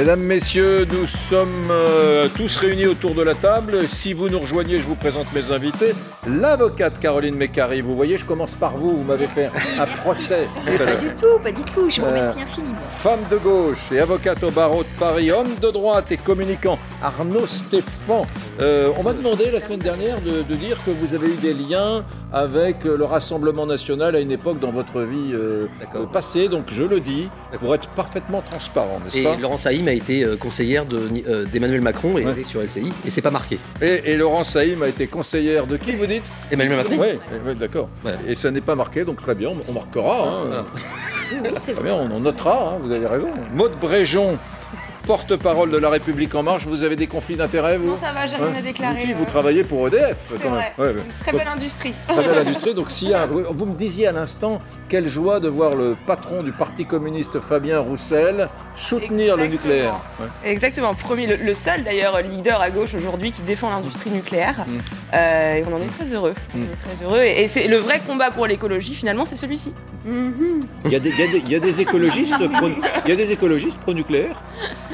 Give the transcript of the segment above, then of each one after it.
Mesdames, Messieurs, nous sommes euh, tous réunis autour de la table. Si vous nous rejoignez, je vous présente mes invités. L'avocate Caroline Mécari, vous voyez, je commence par vous, vous m'avez fait un procès. tout à Pas du tout, pas du tout. Je vous Euh, remercie infiniment. Femme de gauche et avocate au barreau de Paris, homme de droite et communicant, Arnaud Stéphane. Euh, on m'a demandé la semaine dernière de, de dire que vous avez eu des liens avec euh, le Rassemblement national à une époque dans votre vie euh, euh, passée, donc je le dis, pour être parfaitement transparent, n'est-ce Et pas? Laurence Haïm a été euh, conseillère de, euh, d'Emmanuel Macron et Ouais. sur LCI et c'est pas marqué. et, et Laurence Saïm a été conseillère de qui, vous dites? Emmanuel Macron Oui, d'accord. Ouais. Et ça n'est pas marqué, donc très bien, on marquera. hein. Voilà. Oui, oui, c'est Très vrai. bien, on en notera, hein, vous avez raison. Maud Bréjon, porte-parole de La République En Marche, vous avez des conflits d'intérêts, vous Non, ça va, j'ai rien Ouais. à déclarer. Si, vous euh, travaillez pour EDF, c'est quand même. vrai. Ouais, ouais. Très Donc, belle industrie. Très belle industrie. Donc, s'il a- vous me disiez à l'instant, quelle joie de voir le patron du Parti communiste, Fabien Roussel, soutenir le nucléaire. Ouais. Exactement, premier, le, le seul d'ailleurs leader à gauche aujourd'hui qui défend l'industrie nucléaire. Mm. Euh, et on en est très heureux. On Mm. est très heureux. Et, et c'est le vrai combat pour l'écologie finalement, c'est celui-ci. Mhm. Il, y a des, il y a des- il y a des écologistes pro, il y a des écologistes pro-nucléaire.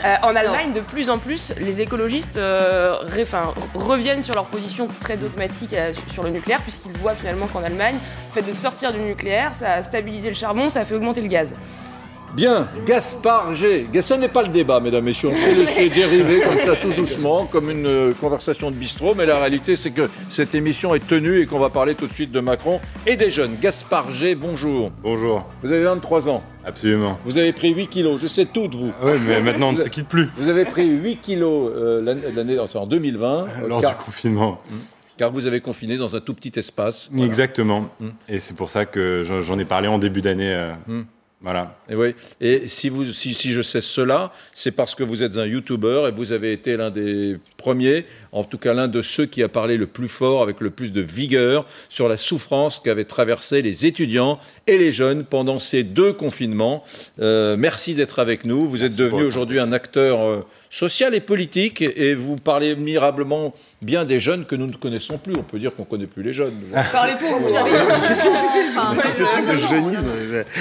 Euh, en Allemagne, de plus en plus, les écologistes euh, ré- reviennent sur leur position très dogmatique euh, sur- sur le nucléaire, puisqu'ils voient finalement qu'en Allemagne, le fait de sortir du nucléaire, ça a stabilisé le charbon, ça a fait augmenter le gaz. Bien, Gaspard G. Ce n'est pas le débat, mesdames, messieurs. On s'est laissé dériver comme ça tout doucement, comme une euh, conversation de bistrot. Mais la réalité, c'est que cette émission est tenue et qu'on va parler tout de suite de Macron et des jeunes. Gaspard G, bonjour. Bonjour, Vous avez 23 ans. absolument. Vous avez pris 8 kilos. Je sais tout de vous. Oui, mais maintenant on ne se quitte plus Vous avez pris 8 kilos euh, l'année, l'année- enfin, en 2020, euh, lors car, du confinement. car vous avez confiné dans un tout petit espace. Voilà. Exactement. Mm. Et c'est pour ça que j'en j'en ai parlé en début d'année. euh, Mm. Voilà. Et, oui. et si, vous, si, si je sais cela, c'est parce que vous êtes un YouTuber et vous avez été l'un des premiers, en tout cas l'un de ceux qui a parlé le plus fort, avec le plus de vigueur, sur la souffrance qu'avaient traversé les étudiants et les jeunes pendant ces deux confinements. Euh, merci d'être avec nous. Vous êtes Merci devenu pour aujourd'hui un acteur euh, social et politique et vous parlez admirablement bien des jeunes que nous ne connaissons plus. On peut dire qu'on ne connaît plus les jeunes. Parlez pour vous. Qu'est-ce que c'est C'est ce truc de jeunisme.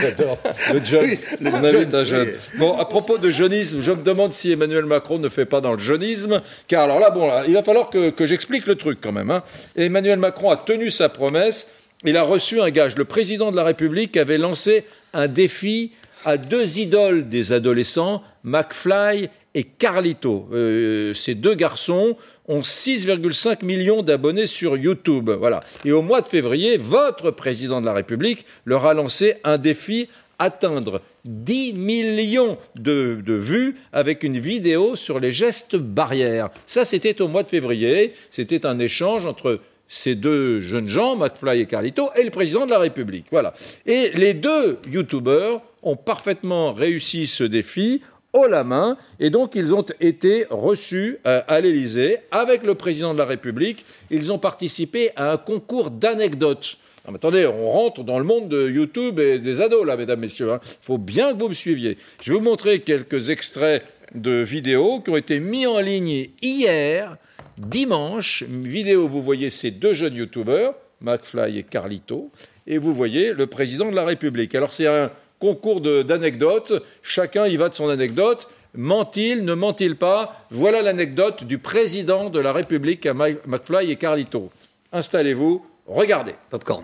J'adore. Le jeune. le On invite jeune, Bon, à propos de jeunisme, je me demande si Emmanuel Macron ne fait pas dans le jeunisme. Car alors là, bon, là, il va falloir que, que j'explique le truc quand même. hein. Emmanuel Macron a tenu sa promesse. Il a reçu un gage. Le président de la République avait lancé un défi à deux idoles des adolescents, McFly et Carlito. Euh, ces deux garçons ont 6,5 millions d'abonnés sur YouTube. Voilà. Et au mois de février, votre président de la République leur a lancé un défi atteindre 10 millions de, vues avec une vidéo sur les gestes barrières. Ça, c'était au mois de février. C'était un échange entre ces deux jeunes gens, McFly et Carlito, et le président de la République. Voilà. Et les deux youtubeurs ont parfaitement réussi ce défi haut la main, et donc ils ont été reçus euh, à l'Élysée avec le président de la République. Ils ont participé à un concours d'anecdotes. Attendez, on rentre dans le monde de YouTube et des ados, là, mesdames, messieurs. Il faut bien que vous me suiviez. Je vais vous montrer quelques extraits de vidéos qui ont été mis en ligne hier, dimanche. Vidéo, vous voyez ces deux jeunes YouTubeurs, McFly et Carlito, et vous voyez le président de la République. Alors, c'est un concours d'anecdotes. Chacun y va de son anecdote. Ment-il, ne ment-il pas? Voilà l'anecdote du président de la République à McFly et Carlito. Installez-vous, regardez. Popcorn.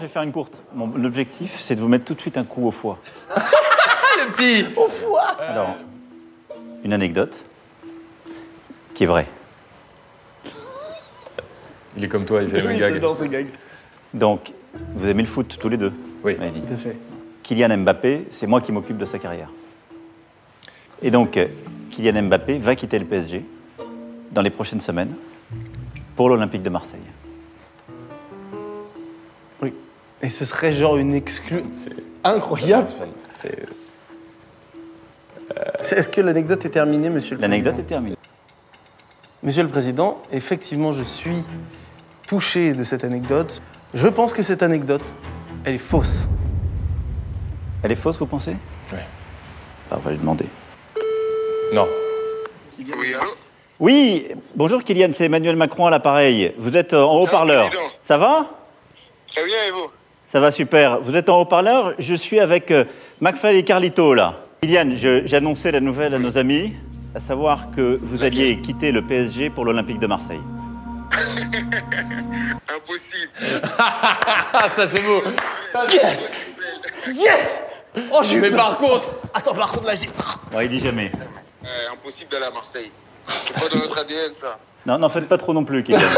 Je vais faire une courte. Mon objectif, c'est de vous mettre tout de suite un coup au foie. le petit Alors, une anecdote qui est vraie. Il est comme toi, il fait le même gag. dans ces gags. Donc, vous aimez le foot tous les deux Oui. Tout à fait. Kylian Mbappé, c'est moi qui m'occupe de sa carrière. Et donc, euh, Kylian Mbappé va quitter le PSG dans les prochaines semaines pour l'Olympique de Marseille. Et ce serait genre une exclue. C'est incroyable. C'est- C'est- Est-ce que l'anecdote est terminée, monsieur le L'anecdote est Président terminée. Monsieur le Président, effectivement, je suis touché de cette anecdote. Je pense que cette anecdote, elle est fausse. Elle est fausse, vous pensez? Ouais. Ah, on va lui demander. Non. Oui, allô? Oui, bonjour Kylian, c'est Emmanuel Macron à l'appareil. Vous êtes euh, en haut-parleur. président. Ça va? Très bien, et vous? Ça va super. Vous êtes en haut-parleur Je suis avec euh, McFly et Carlito là. J'ai annoncé la nouvelle à nos amis, à savoir que vous alliez quitter le PSG pour l'Olympique de Marseille. Impossible. Ah, ça c'est beau. Yes Yes Oh, j'ai Mais par contre, Attends, par contre, là, j'ai... Il dit jamais. Euh, impossible d'aller à Marseille. C'est pas dans notre ADN, ça. Non, n'en faites pas trop non plus, Kylian.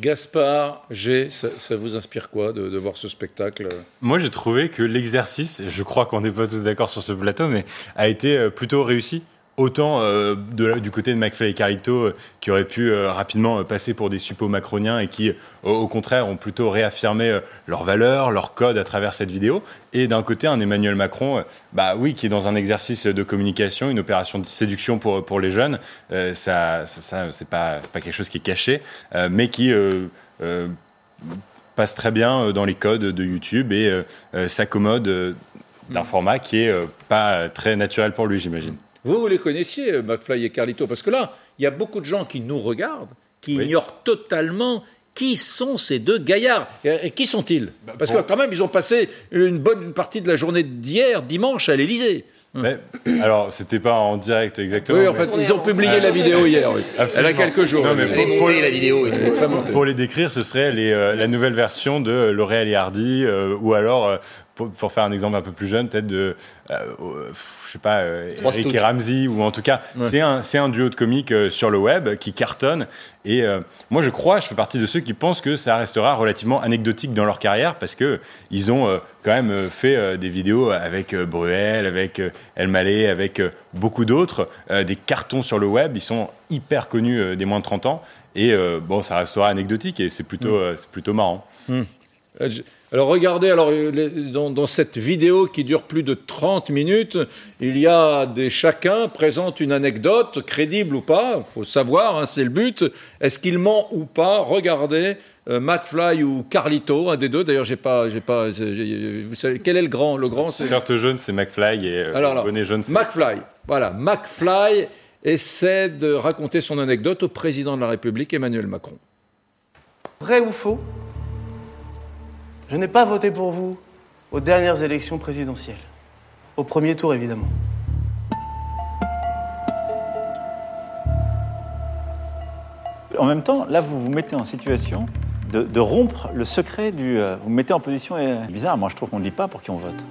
Gaspard, G, ça, vous inspire quoi de, voir ce spectacle? Moi, j'ai trouvé que l'exercice, je crois qu'on n'est pas tous d'accord sur ce plateau, mais a été euh, plutôt réussi. Autant euh, du côté de McFly et Carlito, euh, qui auraient pu euh, rapidement euh, passer pour des suppôts macroniens et qui, au, contraire, ont plutôt réaffirmé leurs valeurs, leurs codes à travers cette vidéo. Et d'un côté, un Emmanuel Macron, bah oui, qui est dans un exercice de communication, une opération de séduction pour, pour les jeunes. Ça, ça, c'est pas, pas quelque chose qui est caché, mais qui passe très bien dans les codes de YouTube et s'accommode d'un format qui est euh, pas très naturel pour lui, j'imagine. Vous, vous les connaissiez, euh, McFly et Carlito Parce que là, il y a beaucoup de gens qui nous regardent, qui Oui. ignorent totalement qui sont ces deux gaillards. Et, et qui sont-ils? Parce pour- que quand même, ils ont passé une bonne partie de la journée d'hier, dimanche, à l'Élysée. Mais, alors, c'était pas en direct exactement. Oui, en mais- fait, ils ont publié la vidéo hier. oui. Elle a quelques jours. Non, mais pour- elle est montée, la vidéo et tout. Elle est très montée. Pour les décrire, ce serait les, euh, la nouvelle version de L'Oréal et Hardy, euh, ou alors, euh, pour, pour faire un exemple un peu plus jeune, peut-être de, euh, je sais pas, euh, Eric et Ramsey, ou en tout cas, c'est un, c'est un duo de comiques euh, sur le web qui cartonne. Et euh, moi, je crois, je fais partie de ceux qui pensent que ça restera relativement anecdotique dans leur carrière parce que ils ont euh, quand même euh, fait euh, des vidéos avec euh, Bruel, avec euh, El Malé, avec euh, beaucoup d'autres, euh, des cartons sur le web. Ils sont hyper connus euh, des moins de 30 ans. Et euh, bon, ça restera anecdotique et c'est plutôt, euh, c'est plutôt marrant. Je- Alors regardez, alors, euh, les- dans, dans cette vidéo qui dure plus de 30 minutes, il y a des chacun présente une anecdote, crédible ou pas, faut savoir, hein, c'est le but. Est-ce qu'il ment ou pas? Regardez, euh, McFly ou Carlito, un des deux. D'ailleurs, j'ai pas, j'ai pas. j'ai- vous savez quel est le grand Le grand, c'est Shirt jaune, c'est McFly et euh, Alors, alors, bonnet jaune, c'est McFly. Voilà, McFly essaie de raconter son anecdote au président de la République, Emmanuel Macron. Vrai ou faux? Je n'ai pas voté pour vous aux dernières élections présidentielles. Au premier tour, évidemment. En même temps, là, vous vous mettez en situation de, de rompre le secret du. euh, vous vous mettez en position euh, bizarre. Moi, je trouve qu'on ne dit pas pour qui on vote.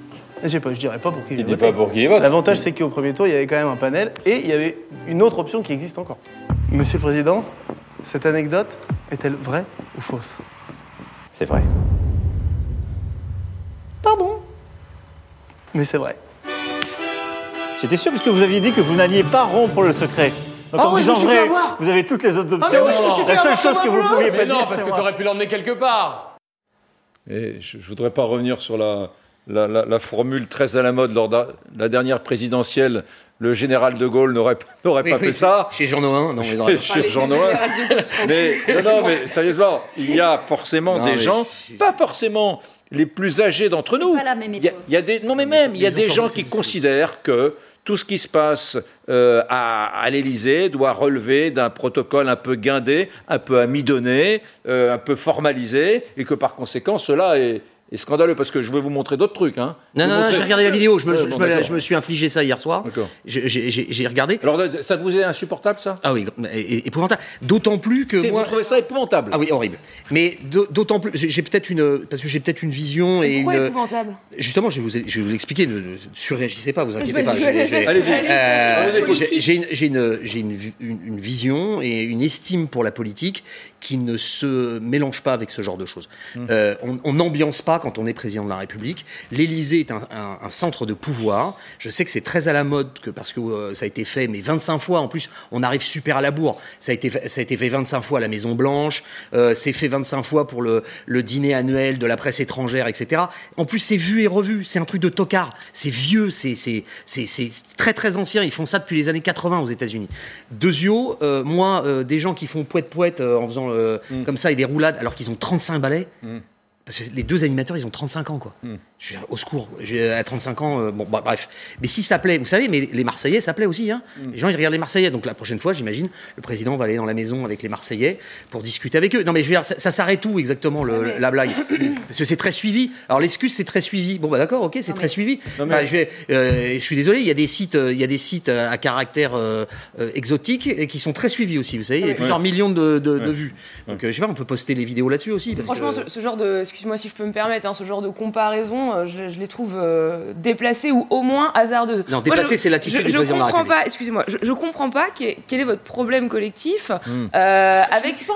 Je sais pas, je dirais pas pour qui j'ai Il dit voté. pas pour qui il vote. L'avantage, c'est qu'au premier tour, il y avait quand même un panel et il y avait une autre option qui existe encore. Monsieur le Président, cette anecdote est-elle vraie ou fausse? C'est vrai. Pardon Mais c'est vrai. J'étais sûr parce que vous aviez dit que vous n'alliez pas rompre le secret. Donc, Ah en oui, je me suis fait avoir. vous avez toutes les autres options. mais oui, je me suis fait La seule chose que vous pouviez pas Mais dire, non, parce que moi. t'aurais pu l'emmener quelque part. Et je ne voudrais pas revenir sur la, la, la- la formule très à la mode lors de la dernière présidentielle. Le général de Gaulle n'aurait Oui, pas oui, fait ça. Chez Jean Noin, non, oreilles. Chez Jean Noël. Mais non, non, mais sérieusement, il y a forcément Non, des mais gens, je- pas forcément les plus âgés d'entre nous. pas la même Il y a- époque. il y a des, non, mais même, il y a des gens qui considèrent que tout ce qui se passe euh, à, à l'Élysée doit relever d'un protocole un peu guindé, un peu amidonné, euh, un peu formalisé, et que par conséquent, cela est, est scandaleux. Parce que je vais vous montrer d'autres trucs. Hein. Non, Vous non, non, j'ai regardé la vidéo. Je me, Ouais, je, bon, me la- d'accord. je me suis infligé ça hier soir. D'accord. J'ai- regardé. Alors, ça vous est insupportable, ça? Ah oui, épouvantable. D'autant plus que C'est- moi. Vous trouvez ça épouvantable? Ah oui, horrible. Mais d'au- d'autant plus, j'ai peut-être une, parce que j'ai peut-être une vision et Pourquoi une. épouvantable? Justement, je vais vous, je vais vous l'expliquer. Ne, ne surréagissez pas, vous inquiétez pas. Euh, j'ai- une, une, une, vi- une- une vision et une estime pour la politique qui ne se mélange pas avec ce genre de choses. Euh, on- on n'ambiance pas quand on est président de la République. L'Élysée est un, un- un centre de pouvoir. Je sais que c'est très à la mode que parce que euh, ça a été fait, mais 25 fois en plus, on arrive super à la bourre. Ça a été, fait- ça a été fait 25 fois à la Maison Blanche. euh, c'est fait 25 fois pour le, le dîner annuel de la presse étrangère, etc. En plus, c'est vu et revu. C'est un truc de tocard. C'est vieux. C'est très très ancien. Ils font ça depuis les années 80 aux États-Unis. Deuxio, euh, moi, euh, des gens qui font poète poète euh, en faisant euh, comme ça et des roulades alors qu'ils ont 35 balais. Parce que les deux animateurs, ils ont 35 ans, quoi. Je veux dire, au secours, à 35 ans, euh, bon, bah, bref. Mais si ça plaît, vous savez, mais les Marseillais, ça plaît aussi. Hein. Les gens, ils regardent les Marseillais. Donc la prochaine fois, j'imagine, le président va aller dans la maison avec les Marseillais pour discuter avec eux. Non, mais je veux dire, ça, ça s'arrête où exactement, le- mais- la blague? Parce que c'est très suivi. Alors l'excuse, c'est très suivi. Bon, bah d'accord, ok, c'est très suivi. Non, mais- Enfin, je, vais- euh, je suis désolé, il y a des sites, euh, il y a des sites à caractère euh, exotique et qui sont très suivis aussi. Vous savez, il y a plusieurs millions de, de- de vues. Donc, euh, je sais pas, on peut poster les vidéos là-dessus aussi. parce Franchement, que- ce, ce genre de, excuse-moi si je peux me permettre, hein, ce genre de comparaison, euh, je, je les trouve euh, déplacées ou au moins hasardeuses. Non, déplacées, c'est l'attitude du je président de la comprends République. pas, excusez-moi, je, je comprends pas quel, quel est votre problème collectif Hmm. euh, avec ces,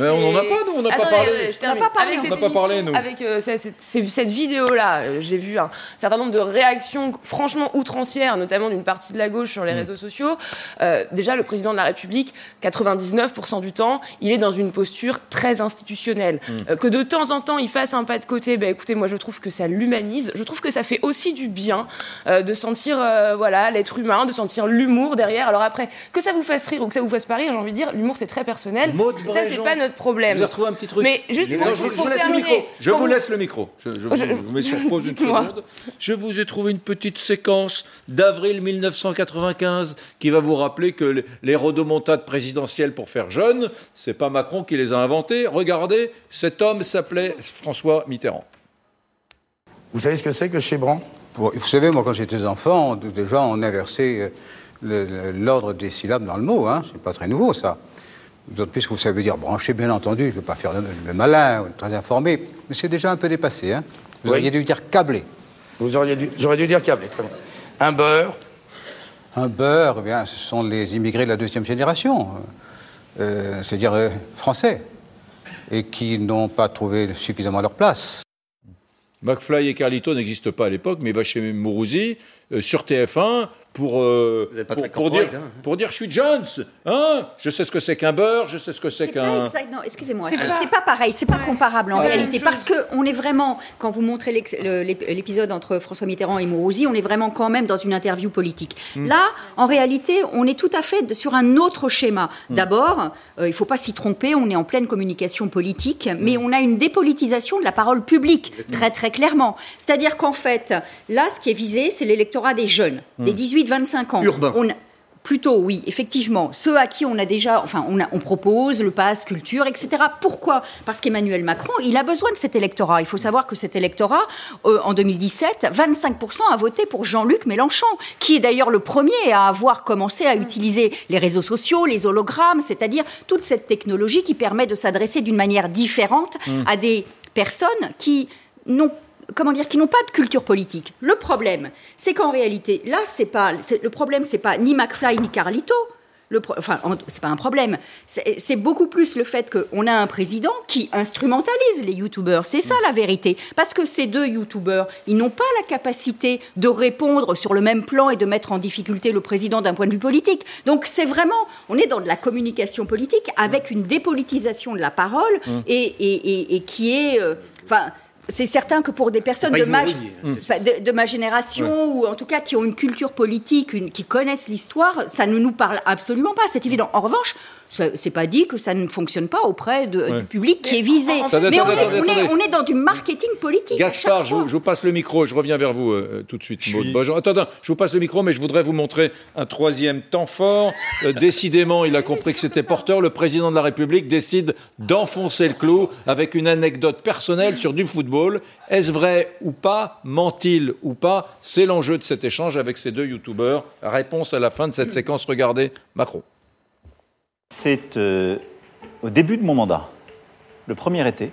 on en a pas, nous, on n'a pas parlé. On n'a pas parlé, Avec on cette n'a pas parlé, émission, nous. Avec euh, cette, cette- cette- cette vidéo-là, j'ai vu un certain nombre de réactions franchement outrancières, notamment d'une partie de la gauche sur les Mm. réseaux sociaux. Euh, déjà, le président de la République, 99% du temps, il est dans une posture très institutionnelle. Mm. Euh, que de temps en temps, il fasse un pas de côté, ben écoutez, moi je trouve que ça l'humanise. Je trouve que ça fait aussi du bien euh, de sentir euh, voilà l'être humain, de sentir l'humour derrière. Alors après, que ça vous fasse rire ou que ça vous fasse pas rire, j'ai envie de dire, l'humour c'est très personnel. Maud ça c'est pas notre problème. Je vous ai retrouvé un petit truc. Mais juste Je- pour- non, je, pour je vous laisse le terminer, micro. Je vous laisse le micro. Je, je vous, mets sur pause une seconde. Je vous ai trouvé une petite séquence d'avril 1995 qui va vous rappeler que les- les rodomontades présidentielles pour faire jeune, c'est pas Macron qui les a inventées. Regardez, cet homme s'appelait François Mitterrand. Vous savez ce que c'est que Chébran vous savez, moi, quand j'étais enfant, déjà, on inversait euh, l'ordre des syllabes dans le mot. Hein. C'est pas très nouveau, ça. D'autant plus que vous savez dire brancher, bien entendu. Je ne veux pas faire le, le malin ou très informé. Mais c'est déjà un peu dépassé. Hein. Vous Oui. auriez dû dire câblé. Vous auriez dû, j'aurais dû dire câblé, très bien. Un beurre, Un beurre, eh bien, ce sont les immigrés de la deuxième génération, euh, c'est-à-dire euh, français, et qui n'ont pas trouvé suffisamment leur place. McFly et Carlito n'existent pas à l'époque, mais il va chez Mourouzi euh, sur TF1 pour, euh, pour, dire, hein. pour dire je suis Jones. Hein je sais ce que c'est qu'un beurre, je sais ce que c'est qu'un. excusez-moi. C'est pas- pas, pareil. C'est pas comparable en réalité. Parce que on est vraiment, quand vous montrez l'épisode entre François Mitterrand et Mourouzi, on est vraiment quand même dans une interview politique. Là, en réalité, on est tout à fait sur un autre schéma. D'abord, euh, il faut pas s'y tromper. On est en pleine communication politique, mais on a une dépolitisation de la parole publique très très clairement. C'est-à-dire qu'en fait, là, ce qui est visé, c'est l'électorat des jeunes, des 18-25 ans. Urbain. On a- Plutôt, oui, effectivement. Ceux à qui on a déjà, enfin, on, a- on propose le pass culture, etc. Pourquoi? Parce qu'Emmanuel Macron, il a besoin de cet électorat. Il faut savoir que cet électorat, euh, en 2017, 25% a voté pour Jean-Luc Mélenchon, qui est d'ailleurs le premier à avoir commencé à utiliser les réseaux sociaux, les hologrammes, c'est-à-dire toute cette technologie qui permet de s'adresser d'une manière différente à des personnes qui n'ont comment dire, qui n'ont pas de culture politique. Le problème, c'est qu'en réalité, là, c'est pas, le problème, c'est pas ni McFly ni Carlito. Le pro- enfin, en- c'est pas un problème. C'est c'est beaucoup plus le fait qu'on a un président qui instrumentalise les youtubeurs. C'est ça la vérité. Parce que ces deux youtubeurs, ils n'ont pas la capacité de répondre sur le même plan et de mettre en difficulté le président d'un point de vue politique. Donc c'est vraiment, on est dans de la communication politique avec une dépolitisation de la parole et, et- et- et qui est, euh, enfin. C'est certain que pour des personnes de ma, c'est pas- de, de ma génération, ou en tout cas qui ont une culture politique, une- qui connaissent l'histoire, ça ne nous parle absolument pas, c'est évident. En revanche, c'est pas dit que ça ne fonctionne pas auprès de- du public qui est visé. Attendez, Mais on, est, attendez, on est- attendez. on est dans du marketing politique. Gaspard, je vous, je passe le micro, je reviens vers vous euh, tout de suite. Maud Bojan. Attends, attends, je vous passe le micro, mais je voudrais vous montrer un troisième temps fort. Euh, décidément, il a compris que c'était porteur. Le président de la République décide d'enfoncer le clou avec une anecdote personnelle sur du football. Est-ce vrai ou pas? Ment-il ou pas? C'est l'enjeu de cet échange avec ces deux youtubeurs. Réponse à la fin de cette séquence. Regardez, Macron. C'est euh, au début de mon mandat, le premier été.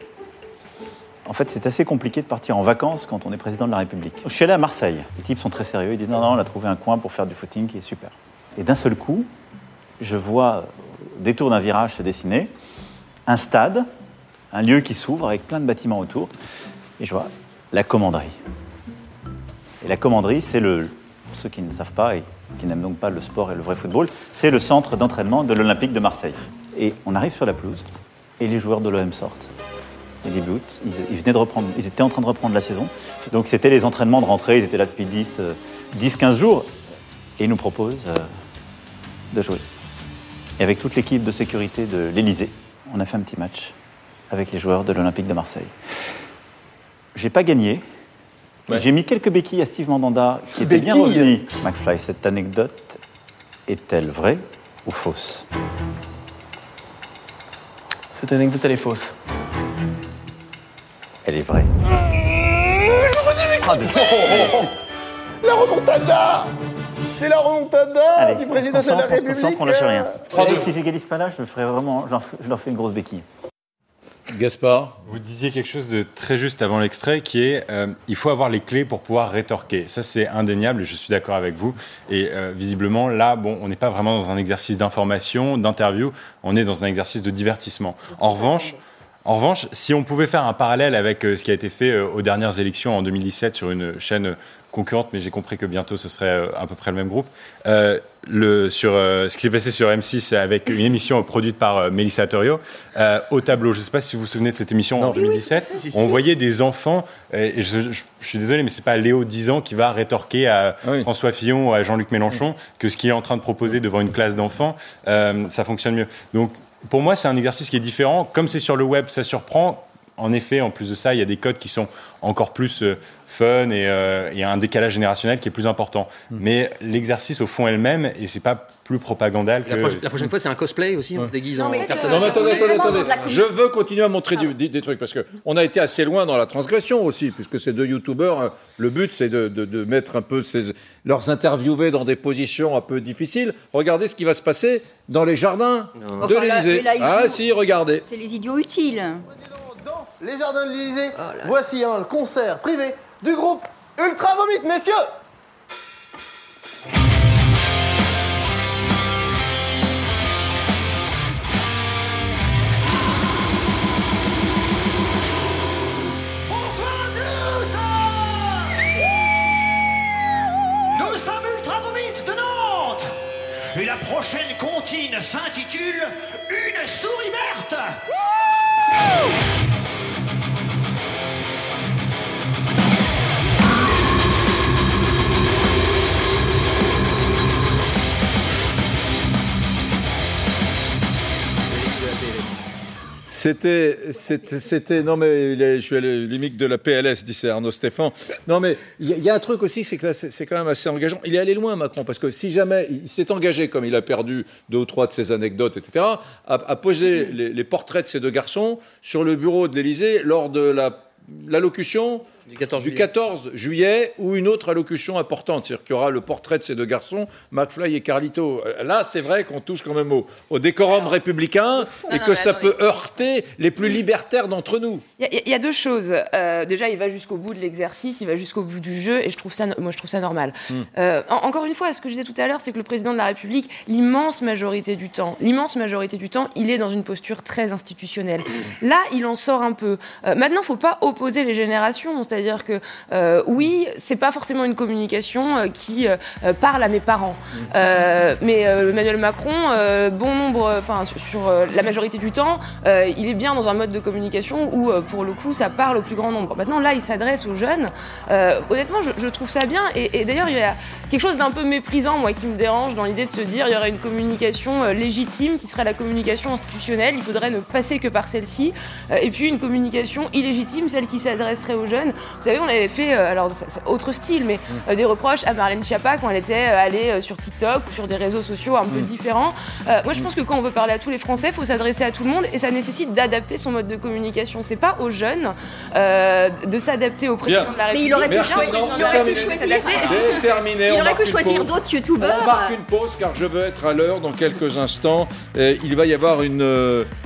En fait, c'est assez compliqué de partir en vacances quand on est président de la République. Je suis allé à Marseille. Les types sont très sérieux. Ils disent non, non, on a trouvé un coin pour faire du footing qui est super. Et d'un seul coup, je vois, au détour d'un virage se dessiner, un stade, un lieu qui s'ouvre avec plein de bâtiments autour. Et je vois la commanderie. Et la commanderie, c'est le, pour ceux qui ne savent pas qui n'aiment donc pas le sport et le vrai football, c'est le centre d'entraînement de l'Olympique de Marseille. Et on arrive sur la pelouse et les joueurs de l'OM sortent. Les buts, ils, ils venaient de reprendre, ils étaient en train de reprendre la saison. Donc c'était les entraînements de rentrée, ils étaient là depuis 10, euh, 10-15 jours. Et ils nous proposent euh, de jouer. Et avec toute l'équipe de sécurité de l'Elysée, on a fait un petit match avec les joueurs de l'Olympique de Marseille. J'ai pas gagné, J'ai mis quelques béquilles à Steve Mandanda qui était bien revenu. McFly, cette anecdote est-elle vraie ou fausse? Cette anecdote, elle est fausse. Elle est vraie. Ah, de- La remontada C'est la remontada Allez, du on président de la concentre, on se République. concentre, on lâche rien. Et deux. si j'égalise pas là, je, me ferai vraiment, je leur- je leur fais une grosse béquille. Gaspard Vous disiez quelque chose de très juste avant l'extrait qui est euh, il faut avoir les clés pour pouvoir rétorquer. Ça, c'est indéniable je suis d'accord avec vous. Et euh, visiblement, là, bon, on n'est pas vraiment dans un exercice d'information, d'interview, on est dans un exercice de divertissement. En revanche, en revanche, si on pouvait faire un parallèle avec euh, ce qui a été fait euh, aux dernières élections en 2017 sur une chaîne euh, concurrente, mais j'ai compris que bientôt ce serait à peu près le même groupe, euh, le, sur euh, ce qui s'est passé sur M6 avec une émission produite par euh, Mélissa Torio, euh, au tableau. Je ne sais pas si vous vous souvenez de cette émission en 2017. on voyait des enfants, et je, je- je suis désolé, mais c'est pas Léo 10 ans qui va rétorquer à Oui. François Fillon ou à Jean-Luc Mélenchon que ce qu'il est en train de proposer devant une classe d'enfants, euh, ça fonctionne mieux. Donc, pour moi, c'est un exercice qui est différent. Comme c'est sur le web, ça surprend. En effet, en plus de ça, il y a des codes qui sont encore plus euh, fun et euh, il y a un décalage générationnel qui est plus important. Mais l'exercice au fond est le même et c'est pas plus propagandal que. La, proche- la prochaine fois, c'est un cosplay aussi, on se déguise Non, en personne. Non, mais attendez, attendez, attendez. Je veux continuer à montrer du- des, des trucs parce que on a été assez loin dans la transgression aussi, puisque ces deux youtubeurs, euh, le but c'est de, de- de mettre un peu ces- leurs interviewés dans des positions un peu difficiles. Regardez ce qui va se passer dans les jardins de Enfin, l'Élysée. Ah si, regardez. C'est les idiots utiles. Les jardins de l'Élysée, voici un concert privé du groupe Ultra Vomite, messieurs. Bonsoir à tous. Nous sommes Ultra Vomite de Nantes. Et la prochaine comptine s'intitule Une souris verte c'était, c'était- non mais je suis à la limite de la PLS, c'est Arnaud Stéphane. Non mais il y, a- un truc aussi, c'est que c'est, quand même assez engageant. Il est allé loin Macron parce que si jamais il s'est engagé, comme il a perdu deux ou trois de ses anecdotes, etc., à, poser les, portraits de ces deux garçons sur le bureau de l'Élysée lors de la l'allocution Du 14 du juillet. 14 juillet ou une autre allocution importante, c'est-à-dire qu'il y aura le portrait de ces deux garçons, McFly et Carlito. Euh, Là, c'est vrai qu'on touche quand même au, au décorum républicain et non, que ça attendez. peut heurter les plus libertaires d'entre nous. Il y, a- il y a deux choses. Euh, déjà, il va jusqu'au bout de l'exercice, il va jusqu'au bout du jeu, et je trouve ça, moi, je trouve ça normal. Euh, en- encore une fois, ce que je disais tout à l'heure, c'est que le président de la République, l'immense majorité du temps, l'immense majorité du temps, il est dans une posture très institutionnelle. Là, il en sort un peu. Euh, maintenant, faut pas opposer les générations, c'est-à-dire que euh, oui, c'est pas forcément une communication euh, qui euh, parle à mes parents, Euh, mais Emmanuel Macron, bon nombre, enfin sur, la majorité du temps, il est bien dans un mode de communication où, pour le coup, ça parle au plus grand nombre. Maintenant, là, il s'adresse aux jeunes. Honnêtement, je, je trouve ça bien. Et, et d'ailleurs, il y a quelque chose d'un peu méprisant, moi, qui me dérange dans l'idée de se dire il y aurait une communication légitime qui serait la communication institutionnelle. Il faudrait ne passer que par celle-ci. Et puis une communication illégitime, celle qui s'adresserait aux jeunes. Vous savez, on avait fait, euh, alors c'est autre style, mais euh, des reproches à Marlène Schiappa quand elle était euh, allée euh, sur TikTok ou sur des réseaux sociaux un peu différents. Euh, moi, je pense que quand on veut parler à tous les Français, il faut s'adresser à tout le monde et ça nécessite d'adapter son mode de communication. C'est pas aux jeunes euh, de s'adapter au président Bien. de la Mais République. il aurait pu Merci, choisir- non, il aurait pu terminé. choisir- terminé. Il on aurait marque pu une choisir pause. d'autres On youtubeurs. marque une pause car je veux être à l'heure dans quelques instants. Euh, il va y avoir une,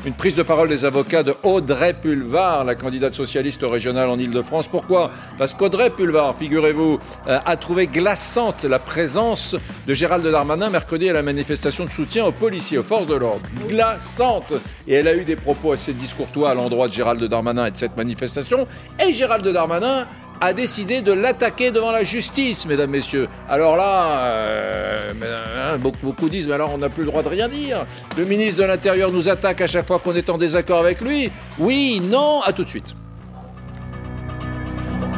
une prise de parole des avocats de Audrey Pulvar, la candidate socialiste régionale en Ile-de-France. Pourquoi Parce qu'Audrey Pulvar, figurez-vous, euh, a trouvé glaçante la présence de Gérald Darmanin mercredi à la manifestation de soutien aux policiers, aux forces de l'ordre. Glaçante Et elle a eu des propos assez discourtois à l'endroit de Gérald Darmanin et de cette manifestation. Et Gérald Darmanin a décidé de l'attaquer devant la justice, mesdames, messieurs. Alors là, euh, hein, beaucoup, beaucoup disent, mais alors on n'a plus le droit de rien dire. Le ministre de l'Intérieur nous attaque à chaque fois qu'on est en désaccord avec lui. Oui, non, à tout de suite.